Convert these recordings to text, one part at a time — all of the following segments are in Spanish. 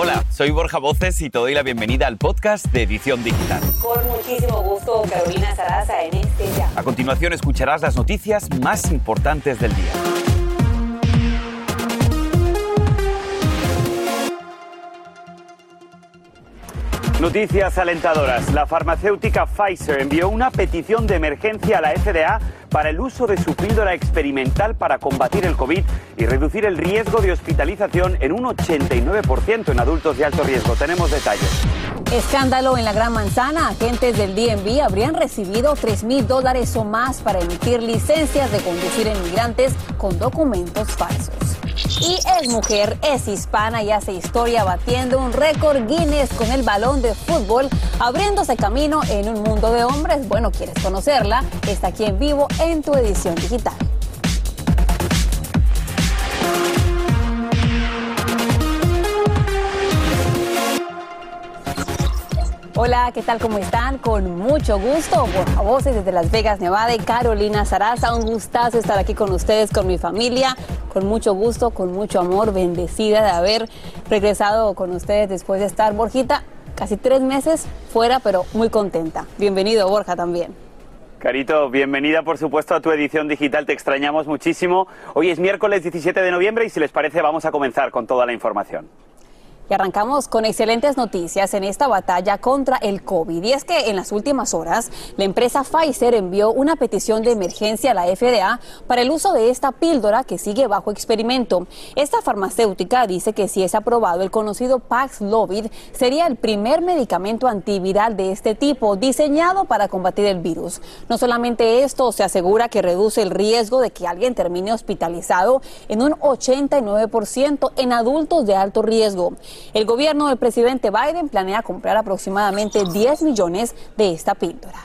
Hola, soy Borja Voces y te doy la bienvenida al podcast de Edición Digital. Con muchísimo gusto, Carolina Sarasa en este ya. A continuación escucharás las noticias más importantes del día. Noticias alentadoras. La farmacéutica Pfizer envió una petición de emergencia a la FDA para el uso de su píldora experimental para combatir el COVID y reducir el riesgo de hospitalización en un 89% en adultos de alto riesgo. Tenemos detalles. Escándalo en la Gran Manzana. Agentes del DNB habrían recibido 3 mil dólares o más para emitir licencias de conducir a inmigrantes con documentos falsos. Y es mujer, es hispana y hace historia batiendo un récord Guinness con el balón de fútbol, abriéndose camino en un mundo de hombres. Bueno, ¿quieres conocerla? Está aquí en vivo en tu edición digital. Hola, ¿qué tal? ¿Cómo están? Con mucho gusto, por voces desde Las Vegas, Nevada y Carolina Sarasa. Un gustazo estar aquí con ustedes, con mi familia, con mucho gusto, con mucho amor, bendecida de haber regresado con ustedes después de estar, Borjita, casi tres meses fuera, pero muy contenta. Bienvenido, Borja, también. Carito, bienvenida por supuesto a tu edición digital, te extrañamos muchísimo. Hoy es miércoles 17 de noviembre y si les parece vamos a comenzar con toda la información. Y arrancamos con excelentes noticias en esta batalla contra el COVID. Y es que en las últimas horas, la empresa Pfizer envió una petición de emergencia a la FDA para el uso de esta píldora que sigue bajo experimento. Esta farmacéutica dice que si es aprobado, el conocido Paxlovid sería el primer medicamento antiviral de este tipo diseñado para combatir el virus. No solamente esto, se asegura que reduce el riesgo de que alguien termine hospitalizado en un 89% en adultos de alto riesgo. El gobierno del presidente Biden planea comprar aproximadamente 10 millones de esta píldora.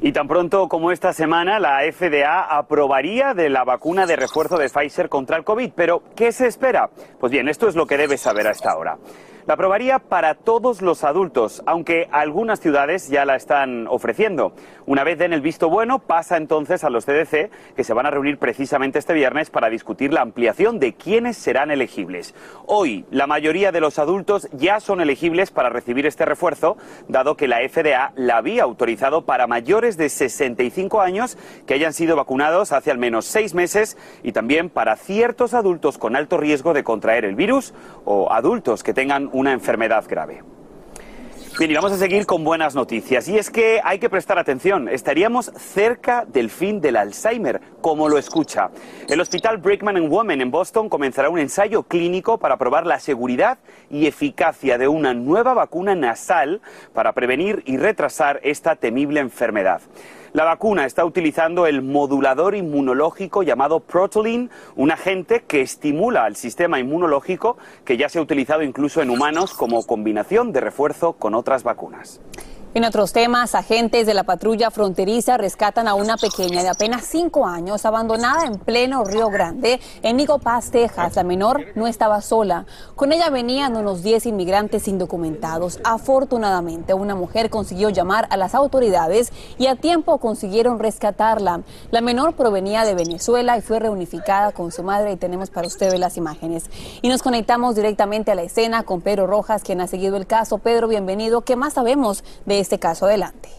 Y tan pronto como esta semana, la FDA aprobaría de la vacuna de refuerzo de Pfizer contra el COVID. Pero, ¿qué se espera? Pues bien, esto es lo que debes saber a esta hora. La aprobaría para todos los adultos, aunque algunas ciudades ya la están ofreciendo. Una vez den el visto bueno, pasa entonces a los CDC, que se van a reunir precisamente este viernes para discutir la ampliación de quiénes serán elegibles. Hoy, la mayoría de los adultos ya son elegibles para recibir este refuerzo, dado que la FDA la había autorizado para mayores de 65 años que hayan sido vacunados hace al menos seis meses y también para ciertos adultos con alto riesgo de contraer el virus o adultos que tengan una enfermedad grave. Bien, y vamos a seguir con buenas noticias. Y es que hay que prestar atención. Estaríamos cerca del fin del Alzheimer, como lo escucha. El Hospital Brickman and Women en Boston comenzará un ensayo clínico para probar la seguridad y eficacia de una nueva vacuna nasal para prevenir y retrasar esta temible enfermedad. La vacuna está utilizando el modulador inmunológico llamado Protein, un agente que estimula al sistema inmunológico que ya se ha utilizado incluso en humanos como combinación de refuerzo con otras vacunas. En otros temas, agentes de la patrulla fronteriza rescatan a una pequeña de apenas cinco años abandonada en pleno Río Grande, en Pass, Texas. La menor no estaba sola. Con ella venían unos 10 inmigrantes indocumentados. Afortunadamente, una mujer consiguió llamar a las autoridades y a tiempo consiguieron rescatarla. La menor provenía de Venezuela y fue reunificada con su madre y tenemos para ustedes las imágenes. Y nos conectamos directamente a la escena con Pedro Rojas, quien ha seguido el caso. Pedro, bienvenido. ¿Qué más sabemos de este caso adelante.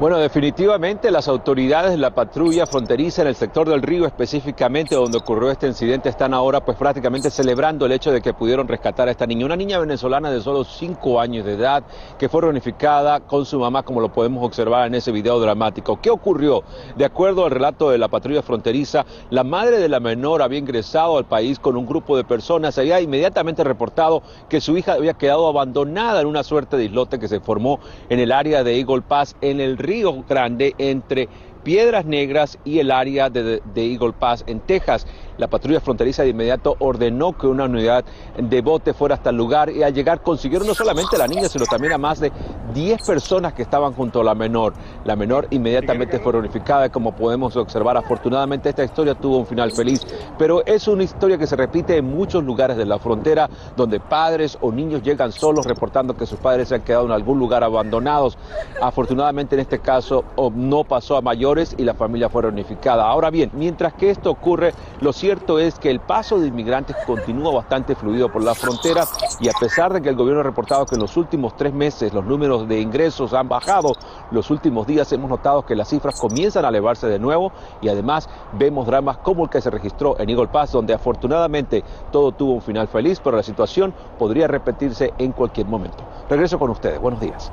Bueno, definitivamente las autoridades de la patrulla fronteriza en el sector del río, específicamente donde ocurrió este incidente, están ahora pues prácticamente celebrando el hecho de que pudieron rescatar a esta niña, una niña venezolana de solo 5 años de edad que fue reunificada con su mamá, como lo podemos observar en ese video dramático. ¿Qué ocurrió? De acuerdo al relato de la patrulla fronteriza, la madre de la menor había ingresado al país con un grupo de personas, había inmediatamente reportado que su hija había quedado abandonada en una suerte de islote que se formó en el área de Eagle Pass en el río Río Grande entre Piedras Negras y el área de, de, Eagle Pass en Texas. La patrulla fronteriza de inmediato ordenó que una unidad de bote fuera hasta el lugar y al llegar consiguieron no solamente a la niña, sino también a más de 10 personas que estaban junto a la menor. La menor inmediatamente fue reunificada y como podemos observar, afortunadamente esta historia tuvo un final feliz, pero es una historia que se repite en muchos lugares de la frontera donde padres o niños llegan solos reportando que sus padres se han quedado en algún lugar abandonados. Afortunadamente en este caso no pasó a mayor mayores y la familia fue reunificada. Ahora bien, mientras que esto ocurre, lo cierto es que el paso de inmigrantes continúa bastante fluido por la frontera y a pesar de que el gobierno ha reportado que en los últimos tres meses los números de ingresos han bajado, los últimos días hemos notado que las cifras comienzan a elevarse de nuevo y además vemos dramas como el que se registró en Eagle Pass, donde afortunadamente todo tuvo un final feliz, pero la situación podría repetirse en cualquier momento. Regreso con ustedes. Buenos días.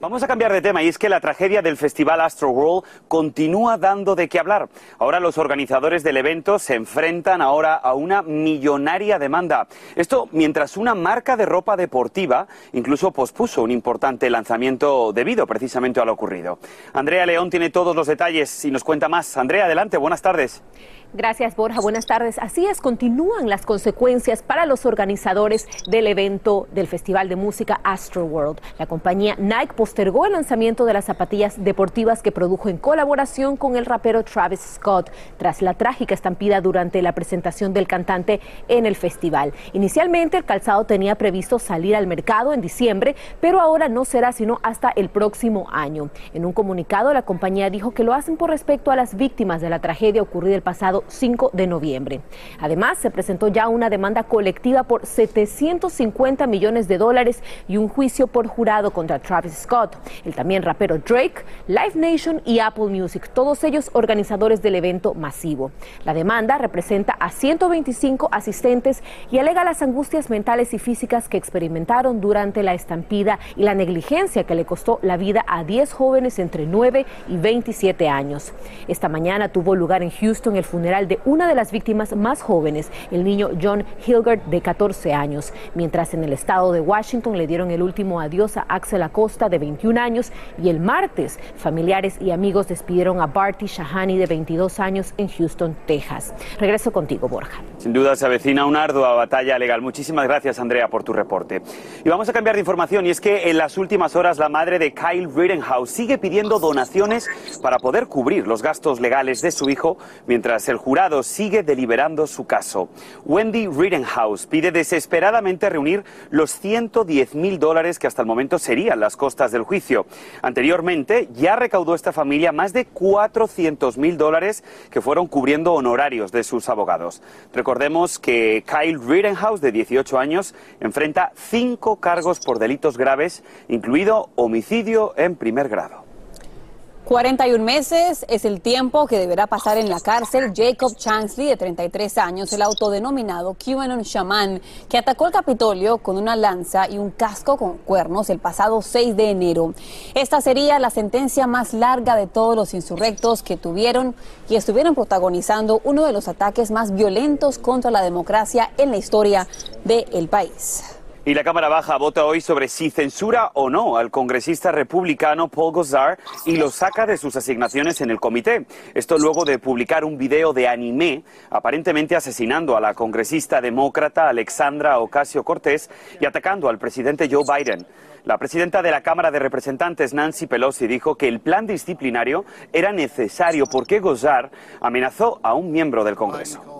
Vamos a cambiar de tema y es que la tragedia del festival Astro World continúa dando de qué hablar. Ahora los organizadores del evento se enfrentan ahora a una millonaria demanda. Esto mientras una marca de ropa deportiva incluso pospuso un importante lanzamiento debido precisamente a lo ocurrido. Andrea León tiene todos los detalles y nos cuenta más. Andrea, adelante, buenas tardes. Gracias, Borja. Buenas tardes. Así es, continúan las consecuencias para los organizadores del evento del Festival de Música Astro World. La compañía Nike postergó el lanzamiento de las zapatillas deportivas que produjo en colaboración con el rapero Travis Scott tras la trágica estampida durante la presentación del cantante en el festival. Inicialmente el calzado tenía previsto salir al mercado en diciembre, pero ahora no será sino hasta el próximo año. En un comunicado la compañía dijo que lo hacen por respecto a las víctimas de la tragedia ocurrida el pasado 5 de noviembre. Además, se presentó ya una demanda colectiva por 750 millones de dólares y un juicio por jurado contra Travis Scott, el también rapero Drake, Live Nation y Apple Music, todos ellos organizadores del evento masivo. La demanda representa a 125 asistentes y alega las angustias mentales y físicas que experimentaron durante la estampida y la negligencia que le costó la vida a 10 jóvenes entre 9 y 27 años. Esta mañana tuvo lugar en Houston el funeral de una de las víctimas más jóvenes, el niño John Hilgard de 14 años, mientras en el estado de Washington le dieron el último adiós a Axel Acosta de 21 años y el martes familiares y amigos despidieron a Barty Shahani de 22 años en Houston, Texas. Regreso contigo, Borja. Sin duda se avecina una ardua batalla legal. Muchísimas gracias, Andrea, por tu reporte. Y vamos a cambiar de información y es que en las últimas horas la madre de Kyle Rittenhouse sigue pidiendo donaciones para poder cubrir los gastos legales de su hijo mientras el jurado sigue deliberando su caso. Wendy Rittenhouse pide desesperadamente reunir los 110 mil dólares que hasta el momento serían las costas del juicio. Anteriormente ya recaudó esta familia más de 400 mil dólares que fueron cubriendo honorarios de sus abogados. Recordemos que Kyle Rittenhouse, de 18 años, enfrenta cinco cargos por delitos graves, incluido homicidio en primer grado. 41 meses es el tiempo que deberá pasar en la cárcel Jacob Chansley, de 33 años, el autodenominado QAnon Shaman, que atacó el Capitolio con una lanza y un casco con cuernos el pasado 6 de enero. Esta sería la sentencia más larga de todos los insurrectos que tuvieron y estuvieron protagonizando uno de los ataques más violentos contra la democracia en la historia del país. Y la Cámara Baja vota hoy sobre si censura o no al congresista republicano Paul Gosar y lo saca de sus asignaciones en el comité. Esto luego de publicar un video de anime aparentemente asesinando a la congresista demócrata Alexandra Ocasio Cortés y atacando al presidente Joe Biden. La presidenta de la Cámara de Representantes, Nancy Pelosi, dijo que el plan disciplinario era necesario porque Gosar amenazó a un miembro del Congreso.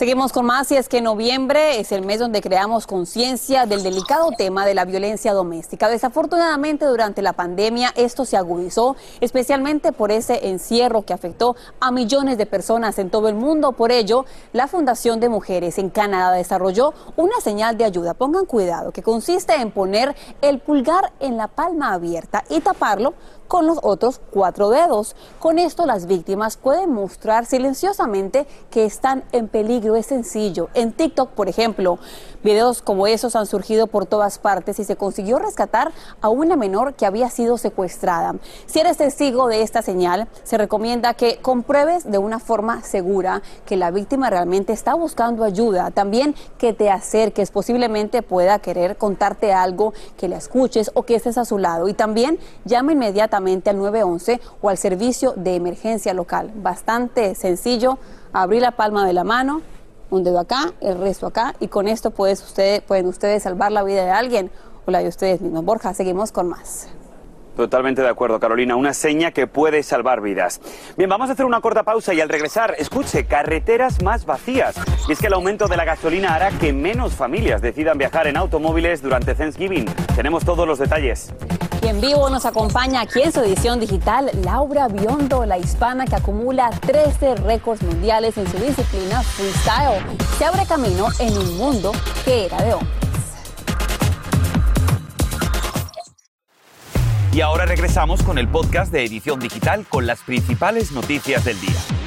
Seguimos con más y es que noviembre es el mes donde creamos conciencia del delicado tema de la violencia doméstica. Desafortunadamente durante la pandemia esto se agudizó, especialmente por ese encierro que afectó a millones de personas en todo el mundo. Por ello, la Fundación de Mujeres en Canadá desarrolló una señal de ayuda. Pongan cuidado, que consiste en poner el pulgar en la palma abierta y taparlo con los otros cuatro dedos. Con esto las víctimas pueden mostrar silenciosamente que están en peligro. Es sencillo. En TikTok, por ejemplo, videos como esos han surgido por todas partes y se consiguió rescatar a una menor que había sido secuestrada. Si eres testigo de esta señal, se recomienda que compruebes de una forma segura que la víctima realmente está buscando ayuda. También que te acerques, posiblemente pueda querer contarte algo, que le escuches o que estés a su lado. Y también llama inmediatamente al 911 o al servicio de emergencia local. Bastante sencillo, abrir la palma de la mano, un dedo acá, el resto acá, y con esto pueden ustedes salvar la vida de alguien o la de ustedes mismos. Borja, seguimos con más. Totalmente de acuerdo, Carolina. Una seña que puede salvar vidas. Bien, vamos a hacer una corta pausa y al regresar, escuche, carreteras más vacías. Y es que el aumento de la gasolina hará que menos familias decidan viajar en automóviles durante Thanksgiving. Tenemos todos los detalles. Y en vivo nos acompaña aquí en su edición digital Laura Biondo, la hispana que acumula 13 récords mundiales en su disciplina freestyle. Se abre camino en un mundo que era de hombres. Y ahora regresamos con el podcast de Edición Digital con las principales noticias del día.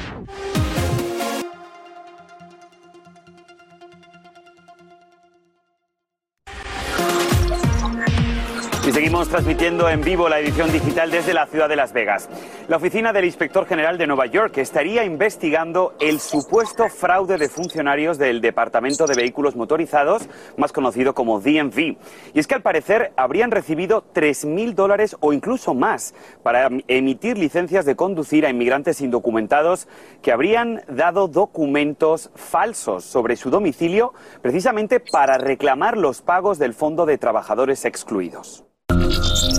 Seguimos transmitiendo en vivo la edición digital desde la ciudad de Las Vegas. La oficina del inspector general de Nueva York estaría investigando el supuesto fraude de funcionarios del Departamento de Vehículos Motorizados, más conocido como DMV. Y es que al parecer habrían recibido 3.000 dólares o incluso más para emitir licencias de conducir a inmigrantes indocumentados que habrían dado documentos falsos sobre su domicilio precisamente para reclamar los pagos del Fondo de Trabajadores Excluidos. Thank you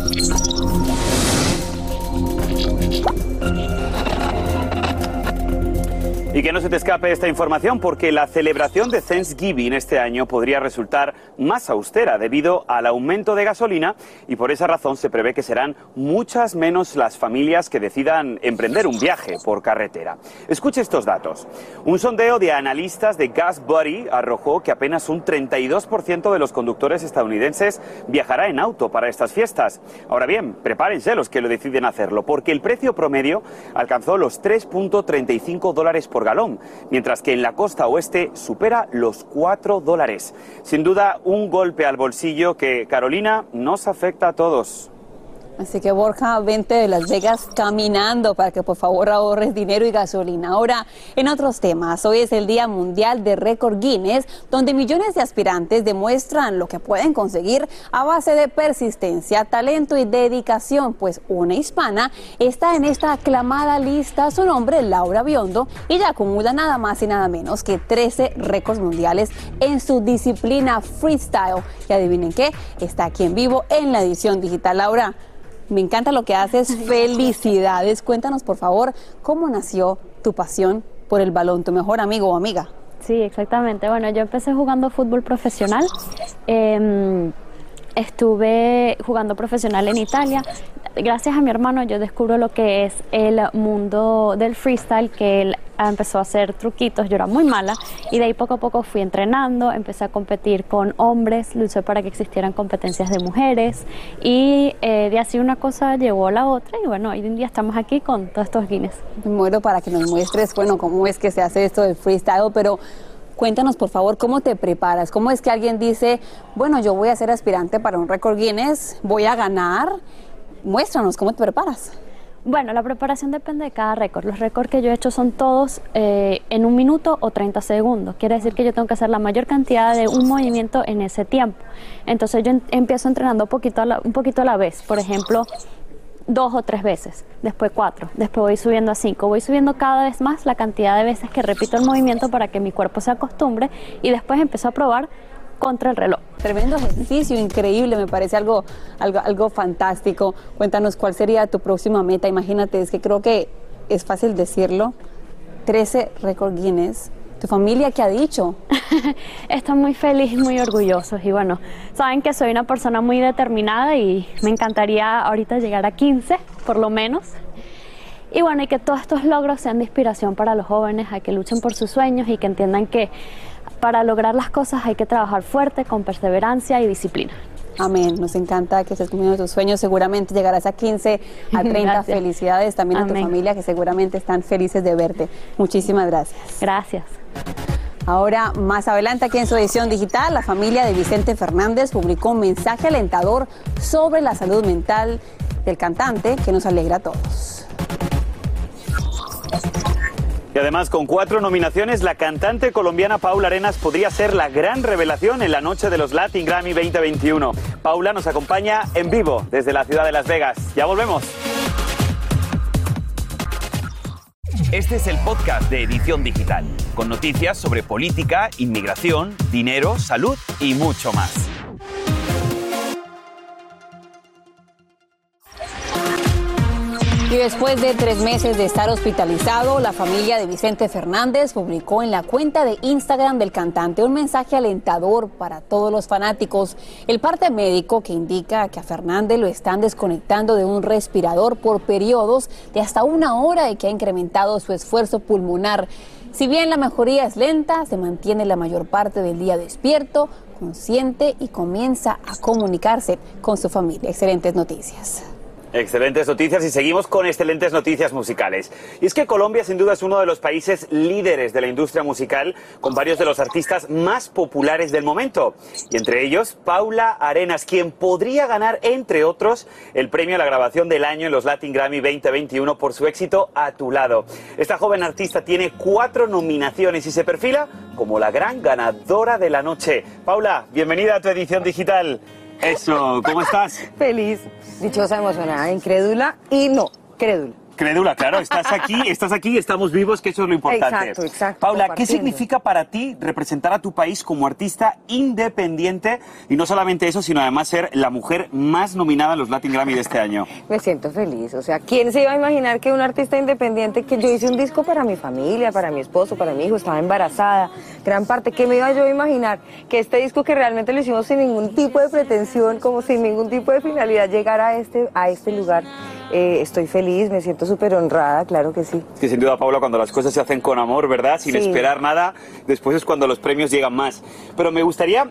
Y que no se te escape esta información porque la celebración de Thanksgiving este año podría resultar más austera debido al aumento de gasolina y por esa razón se prevé que serán muchas menos las familias que decidan emprender un viaje por carretera. Escuche estos datos. Un sondeo de analistas de Gas Buddy arrojó que apenas un 32% de los conductores estadounidenses viajará en auto para estas fiestas. Ahora bien, prepárense los que lo deciden hacerlo porque el precio promedio alcanzó los 3.35 dólares por galón, mientras que en la costa oeste supera los 4 dólares. Sin duda, un golpe al bolsillo que, Carolina, nos afecta a todos. Así que Borja, vente de Las Vegas caminando para que por favor ahorres dinero y gasolina. Ahora, en otros temas, hoy es el Día Mundial de Récord Guinness, donde millones de aspirantes demuestran lo que pueden conseguir a base de persistencia, talento y dedicación, pues una hispana está en esta aclamada lista, su nombre Laura Biondo, y ya acumula nada más y nada menos que 13 récords mundiales en su disciplina freestyle. Y adivinen qué, está aquí en vivo en la edición digital. Laura, me encanta lo que haces. Felicidades. Cuéntanos, por favor, cómo nació tu pasión por el balón, tu mejor amigo o amiga. Sí, exactamente. Bueno, yo empecé jugando fútbol profesional. Em, estuve jugando profesional en Italia. Gracias a mi hermano yo descubro lo que es el mundo del freestyle, que él empezó a hacer truquitos, yo era muy mala y de ahí poco a poco fui entrenando, empecé a competir con hombres, luché para que existieran competencias de mujeres y eh, de así una cosa llevó a la otra y bueno, hoy en día estamos aquí con todos estos Guinness. Me muero para que nos muestres, bueno, cómo es que se hace esto del freestyle, pero Cuéntanos, por favor, cómo te preparas. ¿Cómo es que alguien dice, bueno, yo voy a ser aspirante para un récord Guinness, voy a ganar? Muéstranos, ¿cómo te preparas? Bueno, la preparación depende de cada récord. Los récords que yo he hecho son todos eh, en un minuto o 30 segundos. Quiere decir que yo tengo que hacer la mayor cantidad de un movimiento en ese tiempo. Entonces yo empiezo entrenando un poquito a la vez. Por ejemplo, dos o tres veces, después cuatro, después voy subiendo a cinco, voy subiendo cada vez más la cantidad de veces que repito el movimiento para que mi cuerpo se acostumbre y después empiezo a probar contra el reloj. Tremendo ejercicio, increíble, me parece algo, algo, algo fantástico. Cuéntanos cuál sería tu próxima meta. Imagínate, es que creo que es fácil decirlo. 13 récord Guinness ¿Tu familia qué ha dicho? Están muy felices, muy orgullosos y bueno, saben que soy una persona muy determinada y me encantaría ahorita llegar a 15 por lo menos. Y bueno, y que todos estos logros sean de inspiración para los jóvenes, a que luchen por sus sueños y que entiendan que para lograr las cosas hay que trabajar fuerte, con perseverancia y disciplina. Amén. Nos encanta que estés cumpliendo tus sueños. Seguramente llegarás a 15, a 30. Felicidades también a tu familia que seguramente están felices de verte. Muchísimas gracias. Gracias. Ahora, más adelante aquí en su edición digital, la familia de Vicente Fernández publicó un mensaje alentador sobre la salud mental del cantante que nos alegra a todos. Y además, con cuatro nominaciones, la cantante colombiana Paula Arenas podría ser la gran revelación en la noche de los Latin Grammy 2021. Paula nos acompaña en vivo desde la ciudad de Las Vegas. Ya volvemos. Este es el podcast de Edición Digital, con noticias sobre política, inmigración, dinero, salud y mucho más. Y después de tres meses de estar hospitalizado, la familia de Vicente Fernández publicó en la cuenta de Instagram del cantante un mensaje alentador para todos los fanáticos. El parte médico que indica que a Fernández lo están desconectando de un respirador por periodos de hasta una hora y que ha incrementado su esfuerzo pulmonar. Si bien la mejoría es lenta, se mantiene la mayor parte del día despierto, consciente y comienza a comunicarse con su familia. Excelentes noticias. Excelentes noticias y seguimos con excelentes noticias musicales. Y es que Colombia sin duda es uno de los países líderes de la industria musical con varios de los artistas más populares del momento. Y entre ellos Paula Arenas, quien podría ganar, entre otros, el premio a la grabación del año en los Latin Grammy 2021 por su éxito A tu lado. Esta joven artista tiene cuatro nominaciones y se perfila como la gran ganadora de la noche. Paula, bienvenida a tu edición digital. Eso, ¿cómo estás? Feliz, dichosa, emocionada, incrédula y no, crédula. Crédula, claro, estás aquí, estás aquí, estamos vivos, que eso es lo importante. Exacto, exacto. Paula, ¿qué significa para ti representar a tu país como artista independiente y no solamente eso, sino además ser la mujer más nominada en los Latin Grammy de este año? Me siento feliz, o sea, ¿quién se iba a imaginar que un artista independiente, que yo hice un disco para mi familia, para mi esposo, para mi hijo, estaba embarazada, gran parte, ¿qué me iba yo a imaginar? Que este disco que realmente lo hicimos sin ningún tipo de pretensión, como sin ningún tipo de finalidad, llegara a este, a este lugar. Eh, estoy feliz, me siento súper honrada, claro que sí. Que sin duda, Paula, cuando las cosas se hacen con amor, ¿verdad? Sin Sí. esperar nada, después es cuando los premios llegan más. Pero me gustaría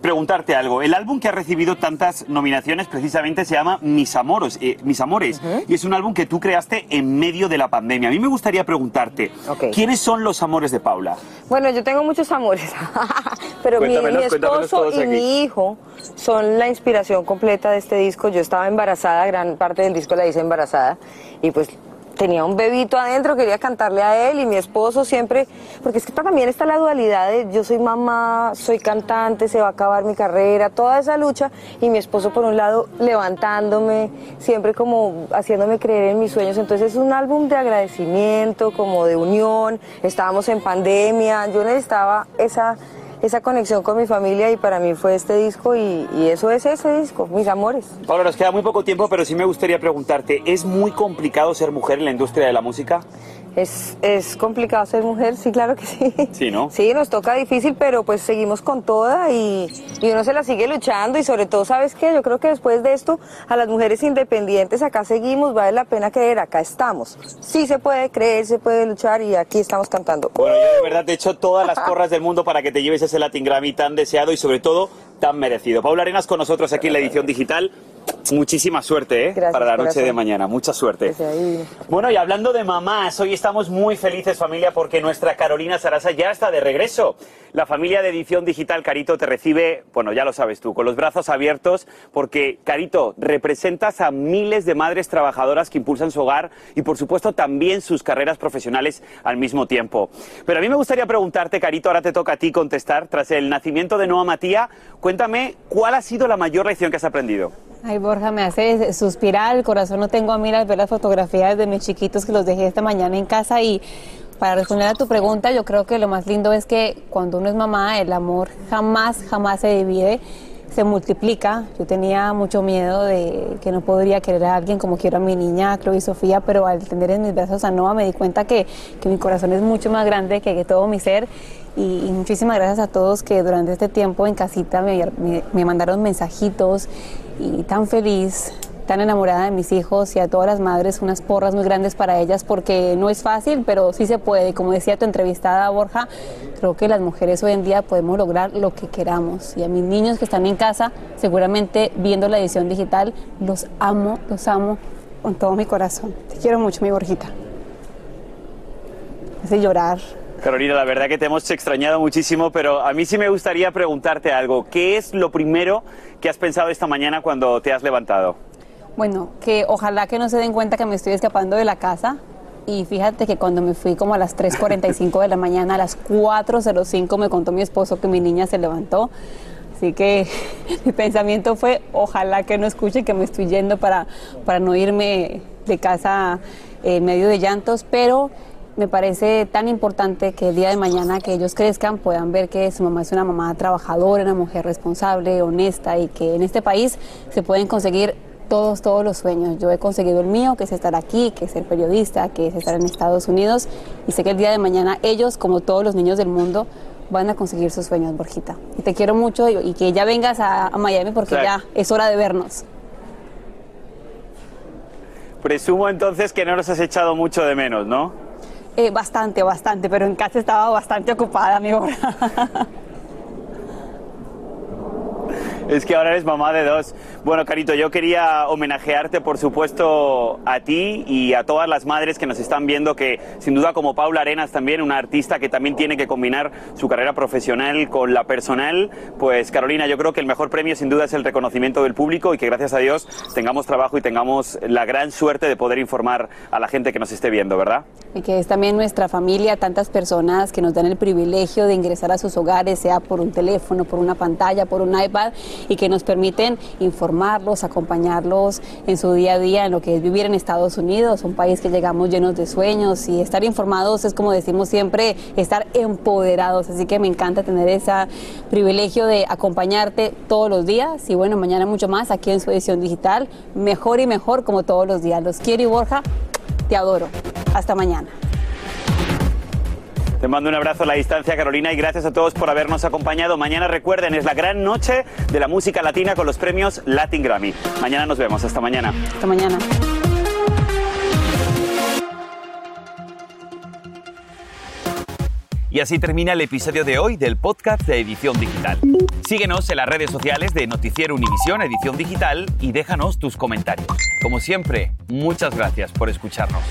preguntarte algo. El álbum que ha recibido tantas nominaciones precisamente se llama Mis Amoros, eh, Mis Amores, y es un álbum que tú creaste en medio de la pandemia. A mí me gustaría preguntarte. ¿quiénes son los amores de Paula? Bueno, yo tengo muchos amores, pero mi, esposo y aquí. mi hijo son la inspiración completa de este disco. Yo estaba embarazada, gran parte del disco la hice embarazada y pues tenía un bebito adentro, quería cantarle a él y mi esposo siempre, porque es que también está la dualidad de yo soy mamá, soy cantante, se va a acabar mi carrera, toda esa lucha y mi esposo por un lado levantándome, siempre como haciéndome creer en mis sueños. Entonces es un álbum de agradecimiento, como de unión, estábamos en pandemia, yo necesitaba esa esa conexión con mi familia y para mí fue este disco y, eso es ese disco, mis amores. Paula, nos queda muy poco tiempo, pero sí me gustaría preguntarte, ¿es muy complicado ser mujer en la industria de la música? Es, es complicado ser mujer, sí, claro que sí. Sí, ¿no? Sí, nos toca difícil, pero pues seguimos con toda y, y uno se la sigue luchando y sobre todo, ¿sabes qué? Yo creo que después de esto, a las mujeres independientes acá seguimos, vale la pena creer, acá estamos. Sí se puede creer, se puede luchar y aquí estamos cantando. Bueno, yo de verdad te echo todas las porras del mundo para que te lleves ese Latin Grammy tan deseado y sobre todo tan merecido. Paula Arenas con nosotros aquí en la edición digital. Muchísima suerte ¿eh? Gracias, para la noche corazón. de mañana. Mucha suerte. Bueno, y hablando de mamás, hoy estamos muy felices familia porque nuestra Carolina Sarasa ya está de regreso. La familia de edición digital Carito te recibe, bueno, ya lo sabes tú, con los brazos abiertos porque Carito representas a miles de madres trabajadoras que impulsan su hogar y por supuesto también sus carreras profesionales al mismo tiempo. Pero a mí me gustaría preguntarte, Carito, ahora te toca a ti contestar, tras el nacimiento de Noah Matía, cuéntame cuál ha sido la mayor lección que has aprendido. Ay, Borja, me hace suspirar, el corazón no tengo a mí al ver las fotografías de mis chiquitos que los dejé esta mañana en casa y para responder a tu pregunta, yo creo que lo más lindo es que cuando uno es mamá, el amor jamás, jamás se divide, se multiplica. Yo tenía mucho miedo de que no podría querer a alguien como quiero a mi niña, Chloe y Sofía, pero al tener en mis brazos a Noah me di cuenta que, que mi corazón es mucho más grande que, que todo mi ser. Y, muchísimas gracias a todos que durante este tiempo en casita me- me mandaron mensajitos y tan feliz, tan enamorada de mis hijos y a todas las madres unas porras muy grandes para ellas porque no es fácil, pero sí se puede. Como decía tu entrevistada Borja, creo que las mujeres hoy en día podemos lograr lo que queramos. Y a mis niños que están en casa, seguramente viendo la edición digital, los amo, los amo con todo mi corazón. Te quiero mucho, mi Borjita. Hace llorar. Carolina, la verdad que te hemos extrañado muchísimo, pero a mí sí me gustaría preguntarte algo. ¿Qué es lo primero que has pensado esta mañana cuando te has levantado? Bueno, que ojalá que no se den cuenta que me estoy escapando de la casa. Y fíjate que cuando me fui como a las 3.45 de la mañana, a las 4.05 me contó mi esposo que mi niña se levantó. Así que mi pensamiento fue, ojalá que no escuche que me estoy yendo para, para no irme de casa en medio de llantos, pero me parece tan importante que el día de mañana que ellos crezcan puedan ver que su mamá es una mamá trabajadora, una mujer responsable, honesta y que en este país se pueden conseguir todos, todos los sueños. Yo he conseguido el mío, que es estar aquí, que es ser periodista, que es estar en Estados Unidos. Y sé que el día de mañana ellos, como todos los niños del mundo, van a conseguir sus sueños, Borjita. Y te quiero mucho y, que ya vengas a, Miami porque ya es hora de vernos. Presumo entonces que no nos has echado mucho de menos, ¿no? Eh, bastante, bastante, pero en casa estaba bastante ocupada, mi obra. Es que ahora eres mamá de dos. Bueno, Carito, yo quería homenajearte, por supuesto, a ti y a todas las madres que nos están viendo, que sin duda como Paula Arenas también, una artista que también tiene que combinar su carrera profesional con la personal. Pues Carolina, yo creo que el mejor premio sin duda es el reconocimiento del público y que gracias a Dios tengamos trabajo y tengamos la gran suerte de poder informar a la gente que nos esté viendo, ¿verdad? Y que es también nuestra familia, tantas personas que nos dan el privilegio de ingresar a sus hogares, sea por un teléfono, por una pantalla, por un iPad y que nos permiten informarlos, acompañarlos en su día a día, en lo que es vivir en Estados Unidos, un país que llegamos llenos de sueños y estar informados es como decimos siempre, estar empoderados. Así que me encanta tener ese privilegio de acompañarte todos los días y bueno, mañana mucho más aquí en su edición digital, mejor y mejor como todos los días. Los quiero y Borja, te adoro. Hasta mañana. Te mando un abrazo a la distancia, Carolina, y gracias a todos por habernos acompañado. Mañana recuerden, es la gran noche de la música latina con los premios Latin Grammy. Mañana nos vemos. Hasta mañana. Hasta mañana. Y así termina el episodio de hoy del podcast de Edición Digital. Síguenos en las redes sociales de Noticiero Univisión Edición Digital y déjanos tus comentarios. Como siempre, muchas gracias por escucharnos.